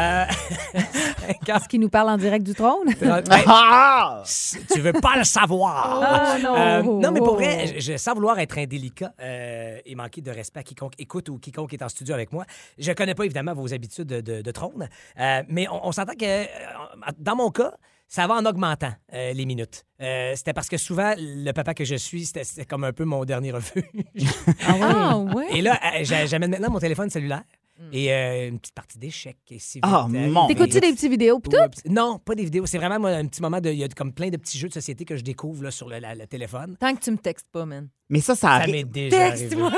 Euh, Est-ce qu'il nous parle en direct du trône? Ben, Ah! tu veux pas le savoir. Oh, non. Euh, non, mais pour vrai, je, je sens vouloir être indélicat euh, et manquer de respect à quiconque écoute ou quiconque est en studio avec moi. Je connais pas évidemment vos habitudes de, de- de trône, euh, mais on, on s'entend que dans mon cas, ça va en augmentant euh, les minutes. Euh, c'était parce que souvent, le papa que je suis, c'était comme un peu mon dernier refuge. Ah ouais? et là, j'a- j'amène maintenant mon téléphone cellulaire et euh, une petite partie d'échecs. et si Ah, euh, mon T'écoutes-tu des petites vidéos pis tout? Non, pas des vidéos. C'est vraiment moi, un petit moment de. Il y a comme plein de petits jeux de société que je découvre là, sur le, la- le téléphone. Tant que tu me textes pas, man. Mais ça, ça Ça arrive. déjà arrivé. Texte-moi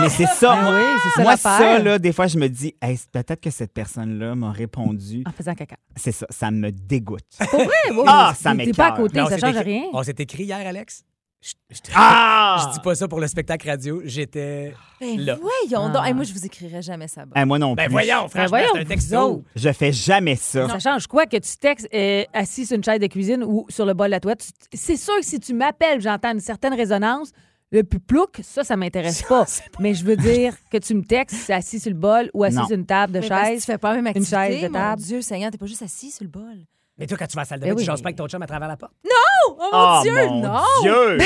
Mais c'est ça, Ah moi. oui, c'est ça moi, ça, là, des fois, je me dis, Hey, peut-être que cette personne-là m'a répondu. En faisant caca. C'est ça, ça me dégoûte. Pour vrai? oui, Ah, ça T'es pas à m'écoeure. côté, ça change écrit- rien. On s'est écrit hier, Alex? Je, je- Ah! je dis pas ça pour le spectacle radio. J'étais. Ben Là. voyons Ah. donc. Hey, moi, je vous écrirai jamais ça. Moi non Ben plus. voyons, franchement, voyons, c'est un texto. Je fais jamais ça. Ça change quoi que tu textes euh, assis sur une chaise de cuisine ou sur le bol de la toilette? Tu- C'est sûr que si tu m'appelles, j'entends une certaine résonance. Le plus plouc, ça, ça m'intéresse pas. Mais je veux dire que tu me textes assis sur le bol ou assis Non. sur une table de Mais parce que chaise. tu fais pas la même une activité. chaise de mon table. Dieu Seigneur, t'es pas juste assis sur le bol. Mais toi, quand tu vas à la salle de Ben bain, tu jases mais- pas avec ton chum à travers la porte? Oh, mon Oh, Dieu, mon non! Dieu!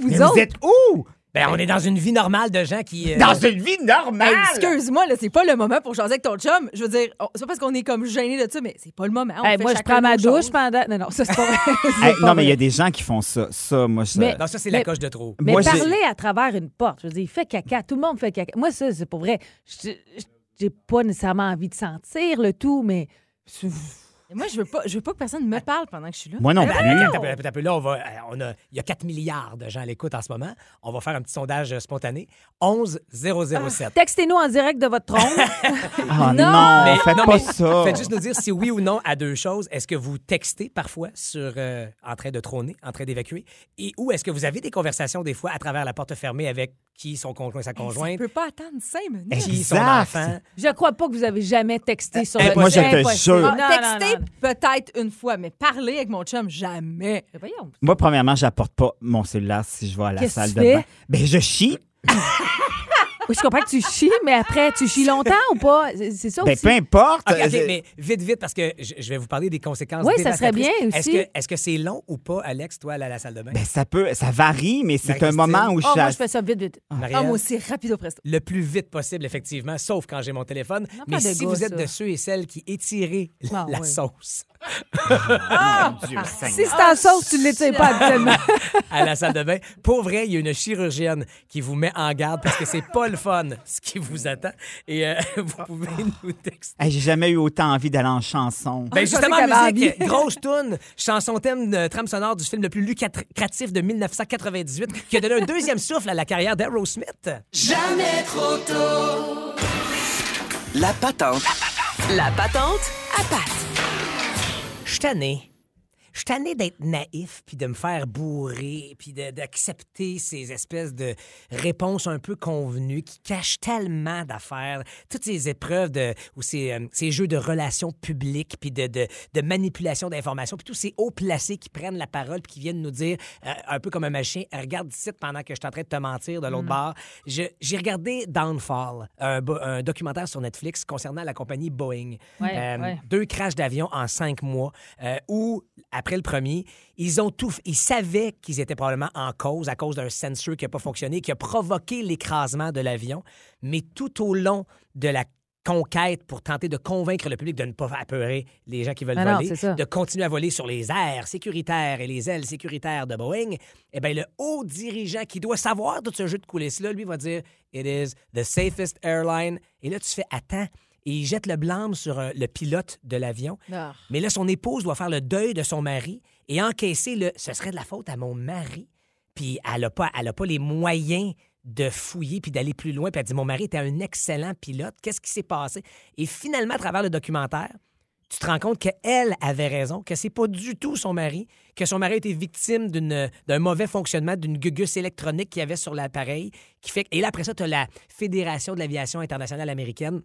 Vous Mais vous autres? êtes où? Ben, on est dans une vie normale de gens qui. euh, Dans une vie normale! Hey, excuse-moi, là, c'est pas le moment pour jaser avec ton chum. Je veux dire, on- c'est pas parce qu'on est comme gêné de ça, mais c'est pas le moment. On Hey, fait moi, je prends ma douche pendant. Non, non, ça, c'est pas vrai. C'est Hey, pas non, mais il y a des gens qui font ça. Ça, moi, je... Mais- Non, ça, c'est la coche de trop. Mais Moi, parler à travers une porte, je veux dire, il fait caca, tout le monde fait caca. Moi, ça, c'est pour vrai. J'ai pas nécessairement envie de sentir le tout, mais. Moi, je veux pas, je veux pas que personne me parle pendant que je suis là. Moi non Ben, plus. attends, attends, Là, on va, euh, on a, il y a 4 milliards de gens à l'écoute en ce moment. On va faire un petit sondage euh, spontané. 11 007. Textez-nous en direct de votre trône. Ah Non! non, Mais- faites non, pas mais ça. Faites juste nous dire si oui ou non à deux choses. Est-ce que vous textez parfois sur euh, en train de trôner, en train d'évacuer, et ou est-ce que vous avez des conversations des fois à travers la porte fermée avec qui son conjoint, sa conjointe, peut pas attendre cinq minutes. qui son enfant. je crois pas que vous avez jamais texté sur Eh, le moi, je te jure. Non, Peut-être une fois, mais parler avec mon chum, jamais. Mais Voyons. Moi, premièrement, j'apporte pas mon cellulaire si je vais à la Qu'est-ce salle que de fais? bain. Ben, je chie. Oui, je comprends que tu chies, mais après, tu chies longtemps ou pas? C'est ça Ben, aussi. peu importe. OK, OK, mais vite, vite, parce que je, je vais vous parler des conséquences. Oui, ça serait bien Est-ce aussi. que est-ce que c'est long ou pas, Alex, toi, aller à la salle de bain? Ben, ça peut, ça varie, mais c'est un Marie-Christine. moment où Oh, je moi, suis je fais ça vite, vite. Marie-Ève? Ah, moi aussi, rapido presto. le plus vite possible, effectivement, sauf quand j'ai mon téléphone. Non, Mais de si gars, vous êtes ça. de ceux et celles qui étirez Ah, la oui. sauce Dieu Seigneur. Si c'est en sauce, tu ne l'étires pas habituellement. à la salle de bain, pour vrai, il y a une chirurgienne qui vous met en garde parce que c'est pas le fun ce qui vous attend. Et euh, vous pouvez nous texter. Hey, J'ai jamais eu autant envie d'aller en chanson. Ben justement, musique, envie. grosse tune, chanson thème de trame sonore du film le plus lucratif de 1998 qui a donné un deuxième souffle à la carrière d'Aerosmith. La patente. La patente à patte. Je suis tanné. Je suis tanné d'être naïf, puis de me faire bourrer, puis d'accepter ces espèces de réponses un peu convenues qui cachent tellement d'affaires. Toutes ces épreuves de, ou ces, euh, ces jeux de relations publiques, puis de, de, de manipulation d'informations, puis tous ces hauts placés qui prennent la parole, puis qui viennent nous dire, euh, un peu comme un machin, regarde ici pendant que je suis en train de te mentir de l'autre bord. Je- J'ai regardé Downfall, un, documentaire sur Netflix concernant la compagnie Boeing. Ouais, Euh, ouais. deux crashs d'avion en cinq mois, où, après le premier, ils ont tout... Ils savaient qu'ils étaient probablement en cause à cause d'un sensor qui n'a pas fonctionné, qui a provoqué l'écrasement de l'avion, mais tout au long de la conquête pour tenter de convaincre le public de ne pas apeurer les gens qui veulent Ah voler, de continuer à voler sur les airs sécuritaires et les ailes sécuritaires de Boeing, eh bien, le haut dirigeant qui doit savoir tout ce jeu de coulisses-là, lui, va dire « It is the safest airline ». Et là, tu fais « Attends ». Et il jette le blâme sur euh, le pilote de l'avion. Ah. Mais là, son épouse doit faire le deuil de son mari et encaisser le « ce serait de la faute à mon mari ». Puis elle n'a pas, elle a pas les moyens de fouiller puis d'aller plus loin. Puis elle dit Mon mari était un excellent pilote. Qu'est-ce qui s'est passé? Et finalement, à travers le documentaire, tu te rends compte qu'elle avait raison, que c'est pas du tout son mari, que son mari a été victime d'un mauvais fonctionnement d'une gugus électronique qu'il y avait sur l'appareil. qui fait Et là, après ça, tu as la Fédération de l'aviation internationale américaine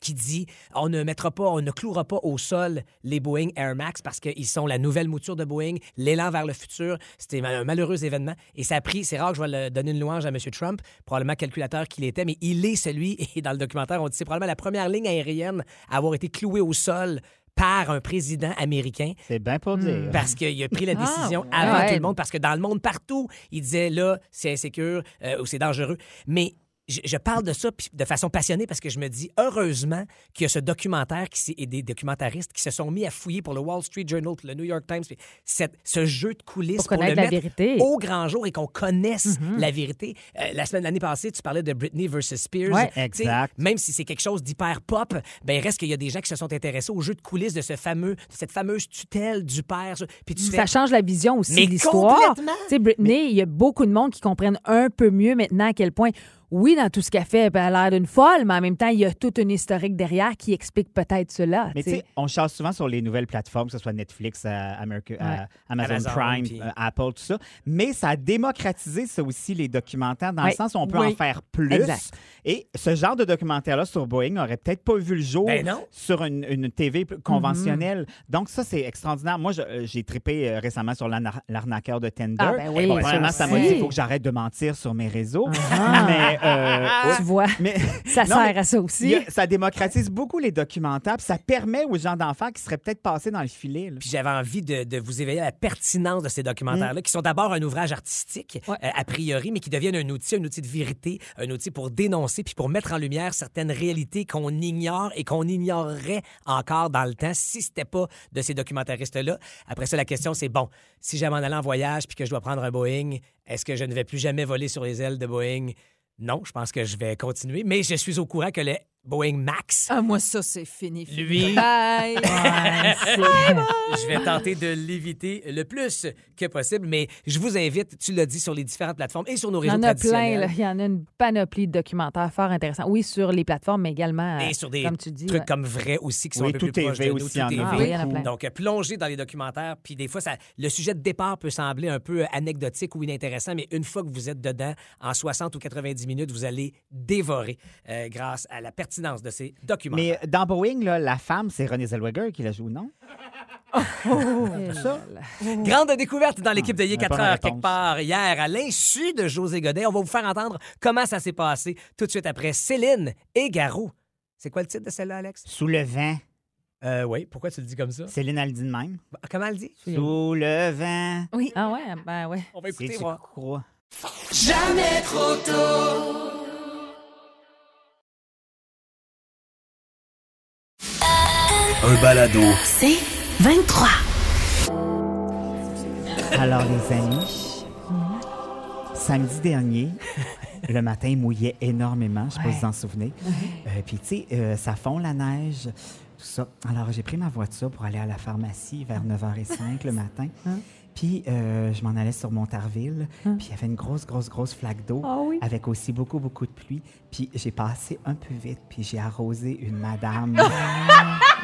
qui dit on ne mettra pas, on ne clouera pas au sol les Boeing Air Max parce qu'ils sont la nouvelle mouture de Boeing, l'élan vers le futur. C'était un malheureux événement et ça a pris, c'est rare que je vais le- donner une louange à M. Trump, probablement calculateur qu'il était, mais il est celui, et dans le documentaire, on dit c'est probablement la première ligne aérienne à avoir été clouée au sol par un président américain C'est bien pour dire. parce qu'il a pris la Ah, décision avant Ouais. tout le monde, parce que dans le monde partout, il disait là, c'est insécure euh, ou c'est dangereux. Mais je, je parle de ça de façon passionnée parce que je me dis heureusement qu'il y a ce documentaire qui et des documentaristes qui se sont mis à fouiller pour le Wall Street Journal, pour le New York Times, puis cette- ce jeu de coulisses Pour connaître le la mettre vérité. au grand jour et qu'on connaisse Mhm. la vérité. Euh, la semaine l'année passée, tu parlais de Britney versus Spears. Ouais. Exact. Même si c'est quelque chose d'hyper pop, ben il reste qu'il y a des gens qui se sont intéressés au jeu de coulisses de ce fameux, de cette fameuse tutelle du père. Puis tu fais Ça change la vision aussi de l'histoire. Tu sais, Britney, il y a beaucoup de monde qui comprennent un peu mieux maintenant à quel point, oui, dans tout ce qu'elle fait, elle a l'air d'une folle, mais en même temps, il y a toute une historique derrière qui explique peut-être cela. Mais tu sais, on chasse souvent sur les nouvelles plateformes, que ce soit Netflix, euh, America- euh. Amazon, Amazon, Prime, puis- euh, Apple, tout ça. Mais ça a démocratisé ça aussi, les documentaires, dans le sens où on peut Oui. en faire plus. Exact. Et ce genre de documentaire-là sur Boeing n'aurait peut-être pas vu le jour Ben sur une, une TV p- conventionnelle. Donc ça, c'est extraordinaire. Moi, euh, j'ai trippé euh, récemment sur l'arnaqueur de Tinder. Ah, ben oui, Et Premièrement, ça m'a dit qu'il faut que j'arrête de mentir sur mes réseaux. Ah. Mais, euh, Tu vois, mais ça Non, sert mais à ça aussi. a- ça démocratise beaucoup les documentaires, puis ça permet aux gens d'enfants qui seraient peut-être passés dans le filet. là. Puis j'avais envie de, de vous éveiller à la pertinence de ces documentaires-là, qui sont d'abord un ouvrage artistique, Ouais. euh, a priori, mais qui deviennent un outil, un outil de vérité, un outil pour dénoncer, puis pour mettre en lumière certaines réalités qu'on ignore et qu'on ignorerait encore dans le temps si c'était pas de ces documentaristes-là. Après ça, la question, c'est bon, si j'aime en aller en voyage puis que je dois prendre un Boeing, est-ce que je ne vais plus jamais voler sur les ailes de Boeing? Non, je pense que je vais continuer, mais je suis au courant que le Boeing Max, Ah, moi, ça, c'est fini. Lui. Bye. je vais tenter de l'éviter le plus que possible, mais je vous invite, tu l'as dit, sur les différentes plateformes et sur nos Il y réseaux en a plein, traditionnels. là. il y en a une panoplie de documentaires fort intéressants. Oui, sur les plateformes, mais également, euh, Et sur des comme tu dis. trucs ouais. comme vrai aussi qui sont Oui, un peu Tout plus proches de nous. aussi, Tout il y en est a Ah vrai. oui, il y en a plein. Donc, plonger dans les documentaires, puis des fois, ça, le sujet de départ peut sembler un peu euh, anecdotique ou inintéressant, mais une fois que vous êtes dedans, en 60 ou 90 minutes, vous allez dévorer euh, grâce à la pertinence de ces documentaires. Mais dans Boeing, là, la femme, c'est Renée Zellweger qui la joue, non? Eh ça? là. Grande découverte dans l'équipe de Yé bonne 4 heures, quelque part hier, à l'insu de José Godet. On va vous faire entendre comment ça s'est passé tout de suite après Céline et Garou. C'est quoi le titre de celle-là, Alex? Sous le vent. Euh, oui, pourquoi tu le dis comme ça? Céline a le dit de même. Bah, Comment elle dit? Sous le vent. Ah ouais, ben ouais. On va écouter, tu voir. crois. Un balado. C'est 23. Alors, les amis, samedi dernier, le matin, il mouillait énormément. Je ne sais pas si vous en souvenez. Euh, Puis, tu sais, euh, ça fond la neige, tout ça. Alors, j'ai pris ma voiture pour aller à la pharmacie vers 9h05 le matin. Puis, euh, je m'en allais sur Montarville. Puis, il y avait une grosse, grosse, grosse flaque d'eau. Ah oui? Avec aussi beaucoup, beaucoup de pluie. Puis, j'ai passé un peu vite. Puis, j'ai arrosé une madame.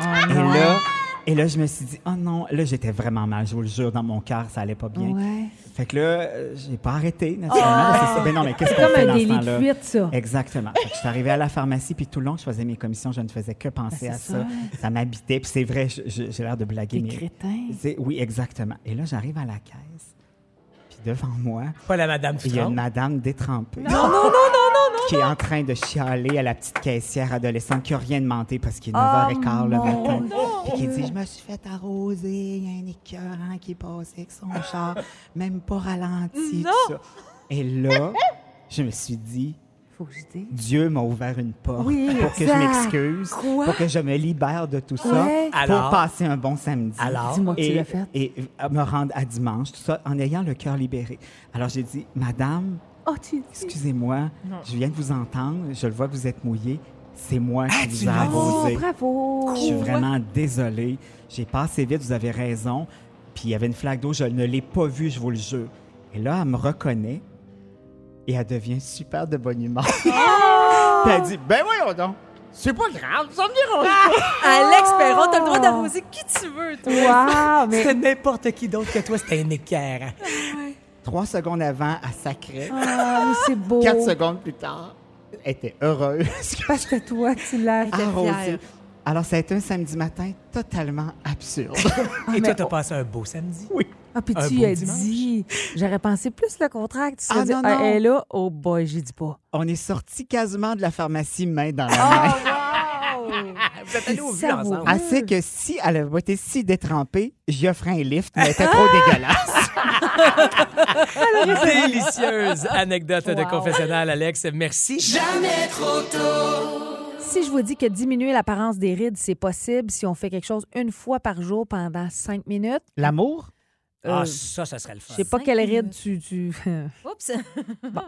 Oh Et là, et là, je me suis dit, oh non, là, j'étais vraiment mal. Je vous le jure, dans mon cœur, ça allait pas bien. Ouais. Fait que là, euh, j'ai pas arrêté, naturellement. C'est ça. Ben non, mais qu'est-ce C'est qu'on comme fait un dans ce délit de temps-là? fuite, ça. Exactement. Fait que je suis arrivée à la pharmacie, puis tout le long que je faisais mes commissions, je ne faisais que penser Ben, à c'est ça. ça. Ça, m'habitait. Puis c'est vrai, j'ai l'air de blaguer. T'es mais crétin. c'est- Oui, exactement. Et là, j'arrive à la caisse, puis devant moi, Pas la madame il y a une madame détrempée. Non, non, non, non, Qui est en train de chialer à la petite caissière adolescente qui n'a rien demandé parce qu'il est 9h15 le Oh, non. matin. Puis qui dit Je me suis fait arroser, il y a un écœurant qui est passé avec son char, même pas ralenti, tout ça. Et là, je me suis dit Faut que je dise. Dieu m'a ouvert une porte Oui, pour que je m'excuse, Quoi? pour que je me libère de tout ça, Ouais. pour Alors? passer un bon samedi. Alors? Dis-moi que tu Et, l'as fait. et me rendre à dimanche, tout ça, en ayant le cœur libéré. Alors j'ai dit, Madame, Oh, tu excusez-moi, je viens de vous entendre, je le vois que vous êtes mouillé, c'est moi qui vous ai Oh, arrosé. bravo. Je suis vraiment désolée. J'ai passé vite, vous avez raison. Puis il y avait une flaque d'eau, je ne l'ai pas vue, je vous le jure. Et là, elle me reconnaît et elle devient super de bonne humeur. Oh! Puis elle dit Ben voyons donc, c'est pas grave, ça me dérange pas. Alex Perron, t'as le droit d'arroser qui tu veux, toi. Wow, mais C'était n'importe qui d'autre que toi, c'était un équerre. Trois secondes avant, elle sacrait. Ah, mais c'est beau. Quatre secondes plus tard, Elle était heureuse. Parce que toi, tu l'as fait. Arrosée. Alors, ça a été un samedi matin totalement absurde. Et toi, t'as passé un beau samedi? oui. Ah, puis Un tu as dimanche? dit. J'aurais pensé plus le contraire. que Tu Ah, dit, non, Ah, non. elle est là, oh boy, j'ai dit pas. On est sortis quasiment de la pharmacie main dans la main. wow! Vous êtes allés au vu ensemble. Assez que si elle avait été si détrempée, j'y offrais un lift, mais elle était trop dégueulasse. Délicieuse anecdote de confessionnal, Alex. Merci. Si je vous dis que diminuer l'apparence des rides, c'est possible si on fait quelque chose une fois par jour pendant cinq minutes? L'amour? Ah, Euh, ça, ça serait le fun. Je sais pas Cinq quelle ride minutes. tu. tu... Oups.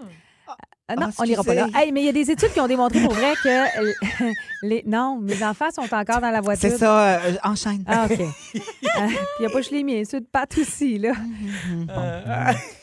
Ah non, Ah, on n'ira pas là. Hey, mais il y a des études qui ont démontré pour vrai que euh, les. Non, mes enfants sont encore dans la voiture. C'est ça, euh, enchaîne. Ah, OK. Euh, Puis il n'y a pas juste les miens, ceux de Pat aussi, là.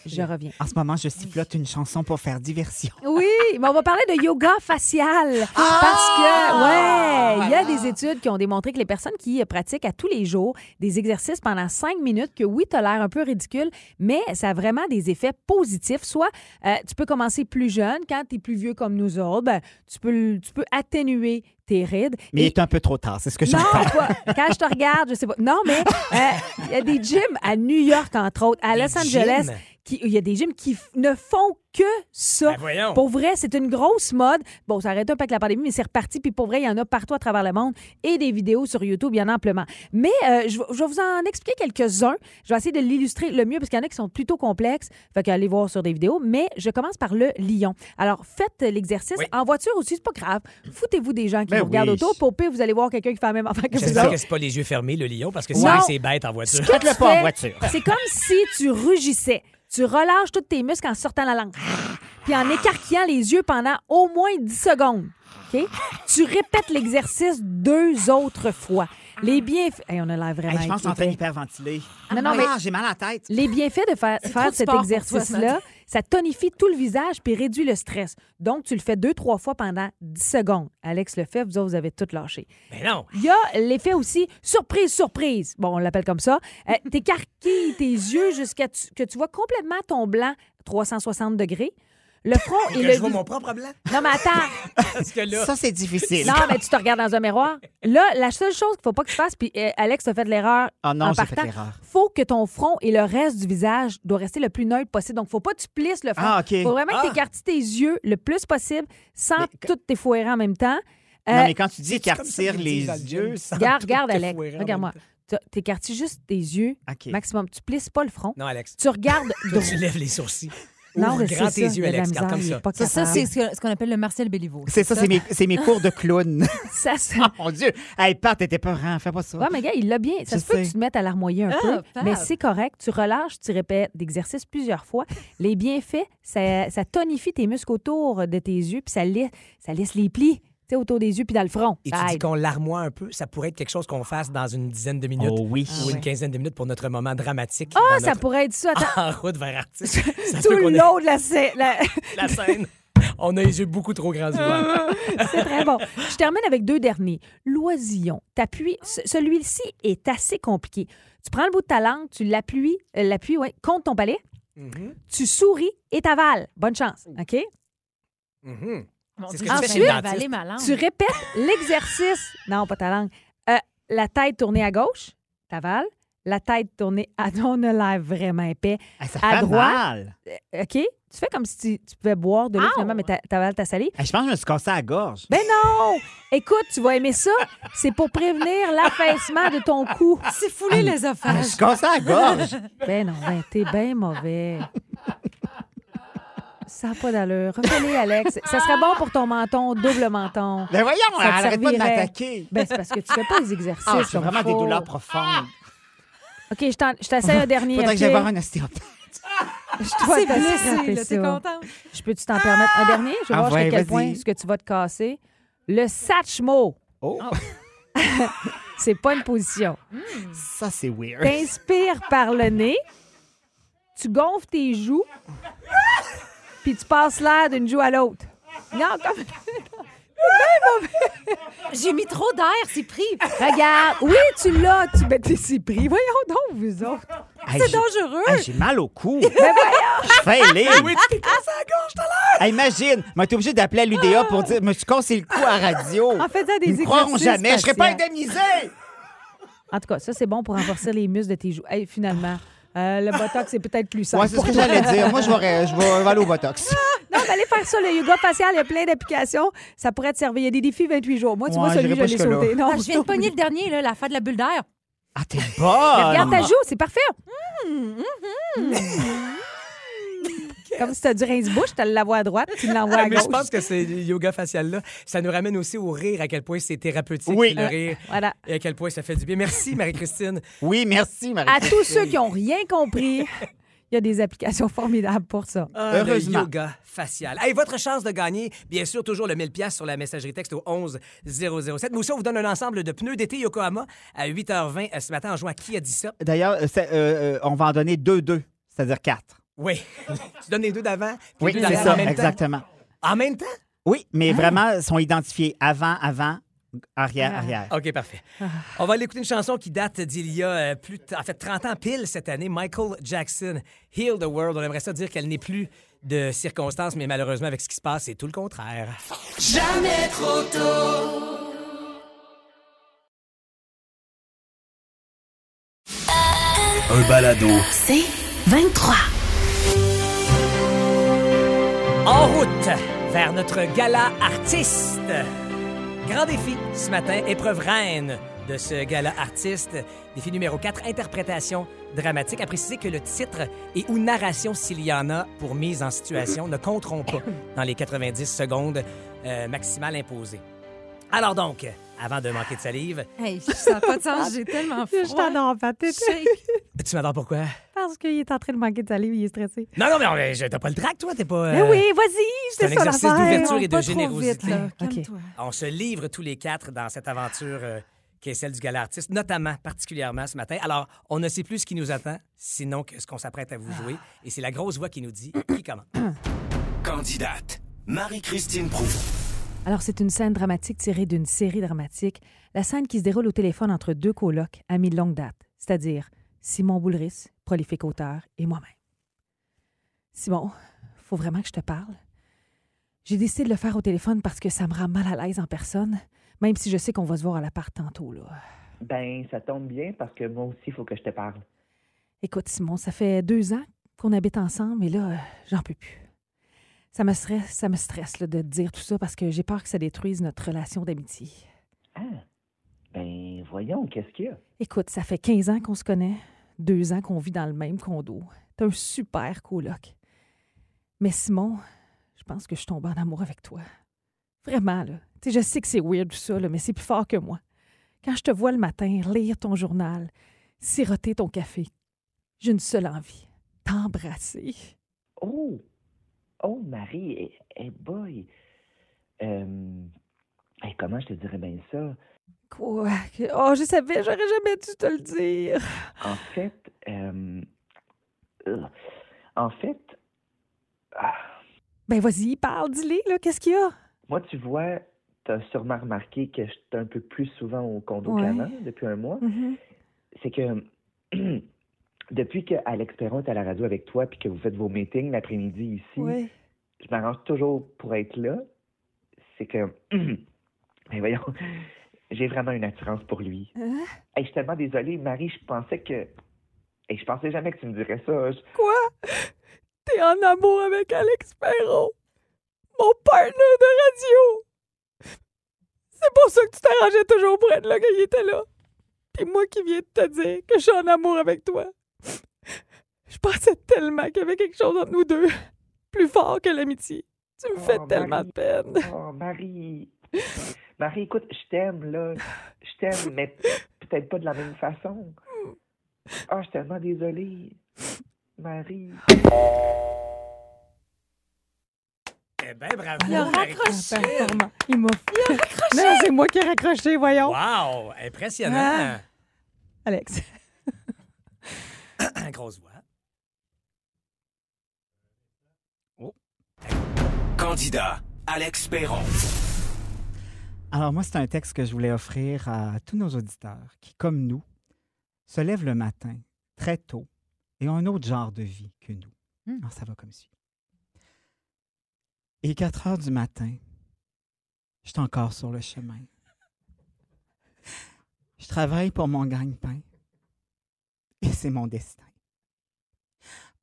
Je reviens. En ce moment, je sifflote une chanson pour faire diversion. Oui, mais on va parler de yoga facial. Parce que, ouais, il y a des études qui ont démontré que les personnes qui pratiquent à tous les jours des exercices pendant cinq minutes, que oui, tu as l'air un peu ridicule, mais ça a vraiment des effets positifs. Soit euh, tu peux commencer plus jeune, quand tu es plus vieux comme nous autres, ben, tu, peux, tu peux atténuer tes rides. Mais il Et- est un peu trop tard, c'est ce que non, j'entends. quoi, quand je te regarde, je sais pas. Non, mais euh, il y a des gyms à New York, entre autres, à Des Los Angeles. gyms? Qui- Il y a des gyms qui ne font que ça. Ben voyons. Pour vrai, c'est une grosse mode. Bon, ça arrête un peu avec la pandémie, mais c'est reparti. Puis pour vrai, il y en a partout à travers le monde et des vidéos sur YouTube, il y en a amplement. Mais euh, je, vais- je vais vous en expliquer quelques-uns. Je vais essayer de l'illustrer le mieux parce qu'il y en a qui sont plutôt complexes. Fait qu'allez voir sur des vidéos. Mais je commence par le lion. Alors, faites l'exercice. Oui. En voiture aussi, c'est pas grave. Foutez-vous des gens qui Ben vous regardent oui. autour. Pour pire, vous allez voir quelqu'un qui fait la même affaire que vous J'espère que c'est pas les yeux fermés, le lion, parce que Non. c'est bête en voiture. Faites-le pas en fais, voiture. C'est comme si tu rugissais. Tu relâches tous tes muscles en sortant la langue. Puis en écarquillant les yeux pendant au moins 10 secondes. Tu répètes l'exercice deux autres fois. Les bienfaits. Hey, on a l'air vraiment. Hey, je pense que je suis en train d'hyperventiler. Non, non, Ah, mais- j'ai mal à la tête. Les bienfaits de faire, cet ce exercice-là, ça tonifie tout le visage puis réduit le stress. Donc, tu le fais deux, trois fois pendant 10 secondes. Alex le fait, vous autres, vous avez tout lâché. Mais non. Il y a l'effet aussi surprise, surprise. Bon, on l'appelle comme ça. Euh, T'écarquilles tes yeux jusqu'à tu- que tu vois complètement ton blanc 360 degrés. Le front et Que le je vois mon propre blanc. Non, mais attends. Parce que là, Ça, c'est difficile. Non, mais tu te regardes dans un miroir. Là, la seule chose qu'il faut pas que tu fasses, puis euh, Alex a fait de l'erreur Ah non, en j'ai fait l'erreur. faut que ton front et le reste du visage doit rester le plus neutre possible. Donc, faut pas que tu plisses le front. Ah, OK. faut vraiment que Ah. tu écartes tes yeux le plus possible sans Mais- tout t'effoirer en même temps. Non, Euh, mais quand tu dis écartir les yeux, ça... Regarde, regarde, Alex. Regarde-moi. T'écartis juste tes yeux OK. maximum. Tu plisses pas le front. non, Alex. Tu regardes Toi, tu lèves les sourcils. Non, Ouvre grand tes ça. yeux, Alex. Regarde comme ça. Ça, c'est ce qu'on appelle le Marcel Béliveau. C'est ça, c'est mes, cours de clown. Ça, ça- oh mon Dieu! Hey, Pat, t'étais pas rang, fais pas ça. Ouais, mais gars, il l'a bien. Ça Je se peut que tu te mettes à larmoyer un Ah, peu, mais c'est correct. Tu relâches, tu répètes d'exercices plusieurs fois. Les bienfaits, ça, ça tonifie tes muscles autour de tes yeux, puis ça, laisse, ça laisse les plis autour des yeux puis dans le front. Et tu dis qu'on larmoie un peu, ça pourrait être quelque chose qu'on fasse dans une dizaine de minutes Oh oui. ou Ah une ouais. quinzaine de minutes pour notre moment dramatique. Ah, ça pourrait être ça. Attends, En route vers Artiste. Ça se tout le long de la, scè- la- la scène. On a les yeux beaucoup trop grands. C'est très bon. Je termine avec deux derniers. L'oisillon. T'appuies. ce- Celui-ci est assez compliqué. Tu prends le bout de ta langue, tu l'appuies, euh, l'appuies, ouais, contre ton palais, Mhm, tu souris et t'avales. Bonne chance, OK? mhm. Mon Dieu, tu je avaler ma langue. Répètes l'exercice. Non, pas ta langue. Euh, la tête tournée à gauche, t'avales. La tête tournée à... On a l'air vraiment épais. Ça à fait droite. mal. Euh, OK? Tu fais comme si tu, tu pouvais boire de l'eau, finalement, mais t'a- t'avales ta salive. Je pense que je me suis cassé la gorge. Ben non! Écoute, tu vas aimer ça. C'est pour prévenir l'affaissement de ton cou. C'est foulé les Je me affaires. suis cassé la gorge. Ben non, ben t'es bien mauvais. Ça n'a pas d'allure. Refais-les, Alex. Ça serait bon pour ton menton, double menton. Ben voyons, Ça elle arrête pas de m'attaquer. Ben, c'est parce que tu fais pas les exercices. Ah, comme vraiment des douleurs profondes. OK, je t'essaie un dernier. Faudrait que j'aille voir un ostéopathe. Je dois C'est blessé, t'es contente? Je peux-tu t'en permettre un dernier? Je vais Ah voir ouais, jusqu'à quel point ce que tu vas te casser. Le satchmo. Oh, C'est pas une position. ça, c'est weird. T'inspires par le nez, tu gonfles tes joues, puis tu passes l'air d'une joue à l'autre. Non, comme... J'ai mis trop d'air, c'est pris. Regarde, oui, tu l'as. Tu ben, t'es si pris. Voyons donc, vous autres. Hey, C'est j'ai- dangereux. hey, j'ai mal au cou. Je fais les. Oui, tu t'es cassé la gorge tout à l'heure. Hey, imagine, moi, t'es obligé d'appeler à l'UDA pour dire, me suis cassé le cou à radio. En faisant des Ils me croiront exercices jamais, je serais pas indemnisé. En tout cas, ça, c'est bon pour renforcer les muscles de tes joues. Hey, finalement, euh, le botox, c'est peut-être plus simple. Ouais, c'est ce que j'allais dire. Moi, je vais, je vais aller au Botox. Non, mais allez faire ça, le yoga facial, il y a plein d'applications. Ça pourrait te servir. Il y a des défis 28 jours. Moi, tu vois, Ouais, celui, j'irai je pas l'ai jusque-là. sauté. Non, Ah, je viens de pogner le dernier, là, la fin de la bulle d'air. Ah, t'es Mais Regarde bonne. ta joue, c'est parfait. Comme si tu as du rince-bouche, tu l'envoies à droite, tu l'envoies à Mais gauche. je pense que ce yoga facial-là, ça nous ramène aussi au rire, à quel point c'est thérapeutique, Oui. le rire, Voilà. et à quel point ça fait du bien. Merci, Marie-Christine. Oui, merci, marie À tous ceux qui n'ont rien compris, il y a des applications formidables pour ça. Ah, Heureusement. Le yoga facial. Hey, votre chance de gagner, bien sûr, toujours le 1000 pièces sur la messagerie texte au 11 007. Mais aussi, on vous donne un ensemble de pneus d'été Yokohama à 8h20 ce matin en jouant à Qui a dit ça? D'ailleurs, euh, euh, euh, on va en donner deux, deux, c'est-à-dire quatre. Oui. tu donnes les deux d'avant, puis Oui, les deux c'est d'arrière en ça, même temps? exactement. En même temps? Oui, mais vraiment, ils sont identifiés avant, avant, arrière, arrière. OK, parfait. On va aller écouter une chanson qui date d'il y a euh, plus de- en fait 30 ans pile cette année, Michael Jackson, Heal the World. On aimerait ça dire qu'elle n'est plus de circonstances, mais malheureusement avec ce qui se passe, c'est tout le contraire. Un balado. C'est 23. En route vers notre gala artiste. Grand défi ce matin, épreuve reine de ce gala artiste. Défi numéro 4, interprétation dramatique. À préciser que le titre et ou narration, s'il y en a pour mise en situation, ne compteront pas dans les 90 secondes euh, maximales imposées. Alors donc, avant de manquer de salive, Hey, ça n'a pas de sens, j'ai tellement froid. Je t'adore, Patrick. Shake. tu m'adores pourquoi? Parce qu'il est en train de manquer de salive, il est stressé. Non, non, mais on- je- t'as pas le trac, toi, t'es pas... Mais euh, oui, vas-y, c'est c'est un ça exercice d'ouverture et de générosité. vite. On se livre tous les quatre dans cette aventure euh, qui est celle du gala artiste, notamment particulièrement ce matin. Alors, on ne sait plus ce qui nous attend, sinon que ce qu'on s'apprête à vous jouer. Et c'est la grosse voix qui nous dit qui commence. Candidate. Marie-Christine Prou. Alors, c'est une scène dramatique tirée d'une série dramatique. La scène qui se déroule au téléphone entre deux colocs, amis de longue date, c'est-à-dire Simon Boulris, prolifique auteur, et moi-même. Simon, faut vraiment que je te parle. J'ai décidé de le faire au téléphone parce que ça me rend mal à l'aise en personne, même si je sais qu'on va se voir à l'appart tantôt, là. Ben, ça tombe bien parce que moi aussi, il faut que je te parle. Écoute, Simon, ça fait deux ans qu'on habite ensemble et là, j'en peux plus. Ça me stresse, ça me stresse là, de te dire tout ça parce que j'ai peur que ça détruise notre relation d'amitié. Ah, ben, voyons, qu'est-ce qu'il y a? Écoute, ça fait 15 ans qu'on se connaît, deux ans qu'on vit dans le même condo. T'es un super coloc. Mais Simon, je pense que je tombe en amour avec toi. Vraiment, là. Tu sais, je sais que c'est weird tout ça, là, mais c'est plus fort que moi. Quand je te vois le matin lire ton journal, siroter ton café, j'ai une seule envie, t'embrasser. Oh! Oh, Marie, eh, eh, boy! Euh, eh, comment je te dirais bien ça? Quoi? Oh, je savais, j'aurais jamais dû te le dire. En fait, euh, euh, en fait, ah, Ben vas-y, parle, dis-le, là, qu'est-ce qu'il y a? moi, tu vois, tu as sûrement remarqué que je suis un peu plus souvent au condo Ouais. depuis un mois. Mhm. c'est que depuis que Alex Perron est à la radio avec toi puis que vous faites vos meetings l'après-midi ici, je m'arrange toujours pour être là. C'est que, mais voyons, j'ai vraiment une attirance pour lui. Hein? Hey, je suis tellement désolée, Marie, je pensais que, et je pensais jamais que tu me dirais ça. Je- Quoi? T'es en amour avec Alex Perron, mon partner de radio? C'est pour ça que tu t'arrangeais toujours pour être là quand il était là. Puis moi qui viens de te dire que je suis en amour avec toi. Je pensais tellement qu'il y avait quelque chose entre nous deux, plus fort que l'amitié. Tu me fais Oh, tellement Marie. de peine. Oh, Marie, Marie, écoute, je t'aime là, je t'aime, mais peut-être pas de la même façon. Oh, je suis tellement désolée, Marie. Eh bien, bravo. Il a. Performant. Il m'a Non, c'est moi qui ai raccroché, voyons. Wow, impressionnant. Ah. Alex. Grosse voix. Candidat. Alex Perron. Alors moi, c'est un texte que je voulais offrir à tous nos auditeurs qui, comme nous, se lèvent le matin, très tôt, et ont un autre genre de vie que nous. Hmm. Alors, ça va comme suit. Et 4 heures du matin, je suis encore sur le chemin. Je travaille pour mon gagne-pain. Et c'est mon destin.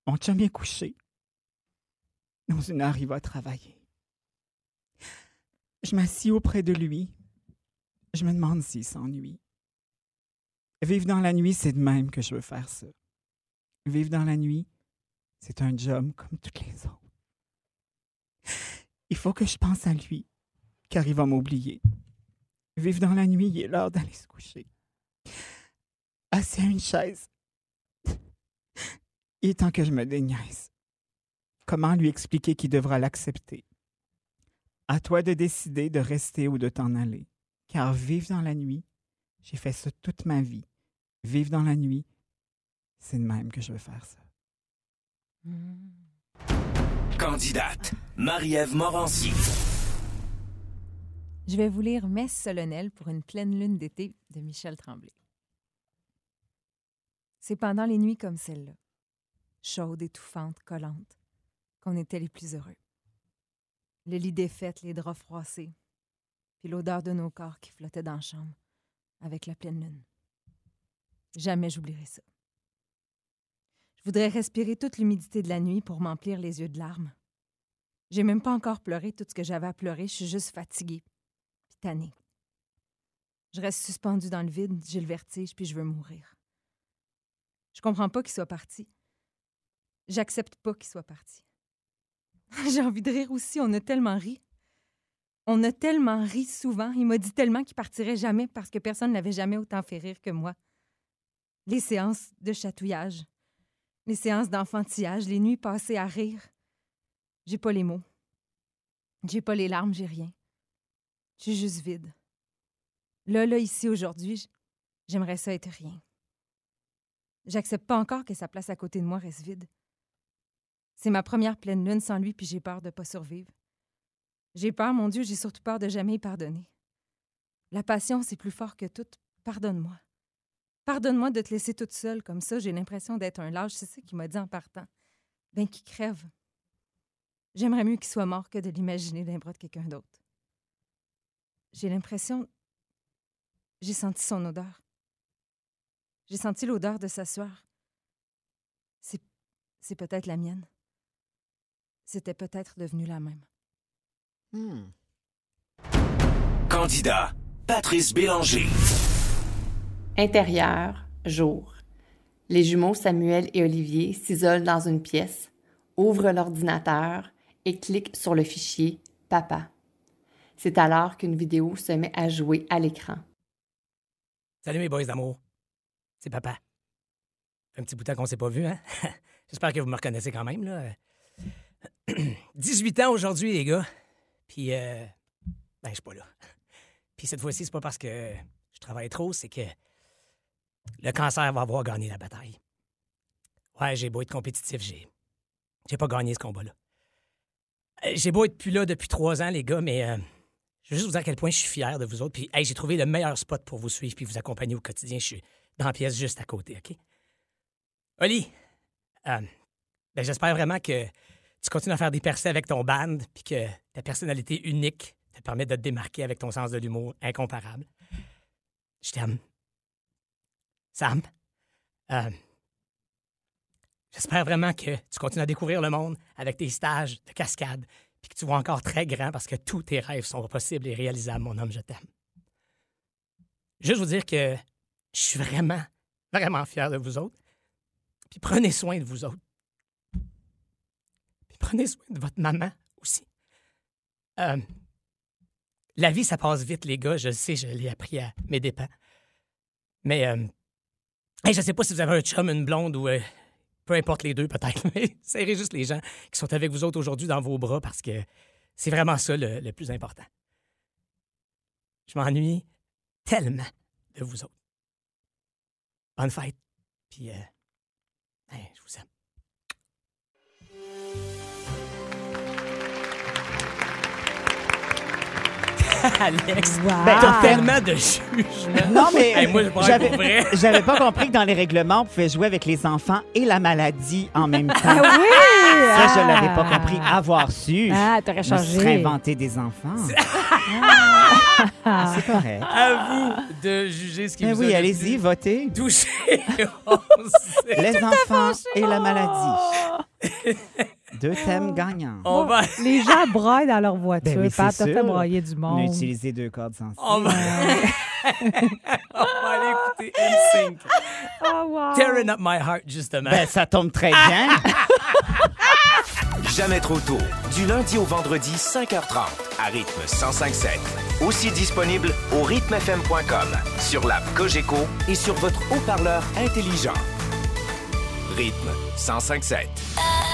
Mon chum est couché. Dans une heure, il va travailler. Je m'assis auprès de lui. Je me demande s'il s'ennuie. Vivre dans la nuit, c'est de même que je veux faire ça. Vivre dans la nuit, c'est un job comme toutes les autres. Il faut que je pense à lui, car il va m'oublier. Vivre dans la nuit, il est l'heure d'aller se coucher. Assis à une chaise, il est temps que je me déniaise. Comment lui expliquer qu'il devra l'accepter? À toi de décider de rester ou de t'en aller. Car vivre dans la nuit, j'ai fait ça toute ma vie. Vivre dans la nuit, c'est de même que je veux faire ça. Candidate, Marie-Ève Morancy. Je vais vous lire Messe solennelle pour une pleine lune d'été de Michel Tremblay. C'est pendant les nuits comme celle-là, chaudes, étouffantes, collantes, qu'on était les plus heureux. Le lit défait, les draps froissés, puis l'odeur de nos corps qui flottaient dans la chambre avec la pleine lune. Jamais j'oublierai ça. Je voudrais respirer toute l'humidité de la nuit pour m'emplir les yeux de larmes. J'ai même pas encore pleuré tout ce que j'avais à pleurer, je suis juste fatiguée, puis tannée. Je reste suspendue dans le vide, j'ai le vertige, puis je veux mourir. Je comprends pas qu'il soit parti. J'accepte pas qu'il soit parti. J'ai envie de rire aussi, on a tellement ri. On a tellement ri souvent. Il m'a dit tellement qu'il partirait jamais parce que personne n'avait jamais autant fait rire que moi. Les séances de chatouillage, les séances d'enfantillage, les nuits passées à rire. J'ai pas les mots. J'ai pas les larmes, j'ai rien. Je suis juste vide. Là, là, ici, aujourd'hui, j'aimerais ça être rien. J'accepte pas encore que sa place à côté de moi reste vide. C'est ma première pleine lune sans lui, puis j'ai peur de pas survivre. J'ai peur, mon Dieu, j'ai surtout peur de jamais y pardonner. La passion, c'est plus fort que tout. Pardonne-moi. Pardonne-moi de te laisser toute seule comme ça. J'ai l'impression d'être un lâche. C'est ça qu'il m'a dit en partant. Ben, qu'il crève. J'aimerais mieux qu'il soit mort que de l'imaginer les bras de quelqu'un d'autre. J'ai l'impression. J'ai senti son odeur. J'ai senti l'odeur de sa sueur. C'est peut-être la mienne. C'était peut-être devenu la même. Candidat, Patrice Bélanger. Intérieur, jour. Les jumeaux Samuel et Olivier s'isolent dans une pièce, ouvrent l'ordinateur et cliquent sur le fichier Papa. C'est alors qu'une vidéo se met à jouer à l'écran. Salut mes boys d'amour. C'est papa. Un petit bout de temps qu'on s'est pas vu, hein? J'espère que vous me reconnaissez quand même, là. 18 ans aujourd'hui, les gars. Puis, euh, ben, je suis pas là. Puis cette fois-ci, c'est pas parce que je travaille trop, c'est que le cancer va avoir gagné la bataille. Ouais, j'ai beau être compétitif, j'ai, j'ai pas gagné ce combat-là. Euh, J'ai beau être plus là depuis trois ans, les gars, mais euh, je veux juste vous dire à quel point je suis fier de vous autres. Puis, hey, j'ai trouvé le meilleur spot pour vous suivre puis vous accompagner au quotidien. Je suis dans la pièce juste à côté, OK? Oli, euh, ben, j'espère vraiment que tu continues à faire des percées avec ton band puis que ta personnalité unique te permet de te démarquer avec ton sens de l'humour incomparable. Je t'aime. Sam, euh, j'espère vraiment que tu continues à découvrir le monde avec tes stages de cascade puis que tu vois encore très grand parce que tous tes rêves sont possibles et réalisables, mon homme, je t'aime. Juste vous dire que je suis vraiment, vraiment fier de vous autres. Puis prenez soin de vous autres. Prenez soin de votre maman aussi. Euh, la vie, ça passe vite, les gars. Je le sais, je l'ai appris à mes dépens. Mais euh, je sais pas si vous avez un chum, une blonde ou euh, peu importe les deux, peut-être. Mais serrez juste les gens qui sont avec vous autres aujourd'hui dans vos bras parce que c'est vraiment ça le, plus important. Je m'ennuie tellement de vous autres. Bonne fête. Puis, euh, je vous aime. Alex, Wow. Ben, t'as tellement de jugement. Non, mais Hey, moi, je j'avais, pas compris que dans les règlements, on pouvait jouer avec les enfants et la maladie en même temps. Ah oui! Ça, je Ah. l'avais pas compris. Avoir su. Ah, t'aurais je changé. serais inventé des enfants. C'est correct. À vous de juger ce qui Mais vous oui, allez-y, votez. sait. Les enfants et la maladie. Deux thèmes gagnants. On va, Les gens braillent dans leur voiture. Ben oui, Pat, t'as fait sûr. brailler du On a monde. utilisé deux cordes sensibles. on va, on va aller écouter NSYNC. Oh, wow. Tearing up my heart, justement. Ben, ça tombe très bien. Jamais trop tôt. Du lundi au vendredi, 5h30, à rythme 105.7. Aussi disponible au rythmefm.com, sur l'app Cogeco et sur votre haut-parleur intelligent. Rythme 105.7.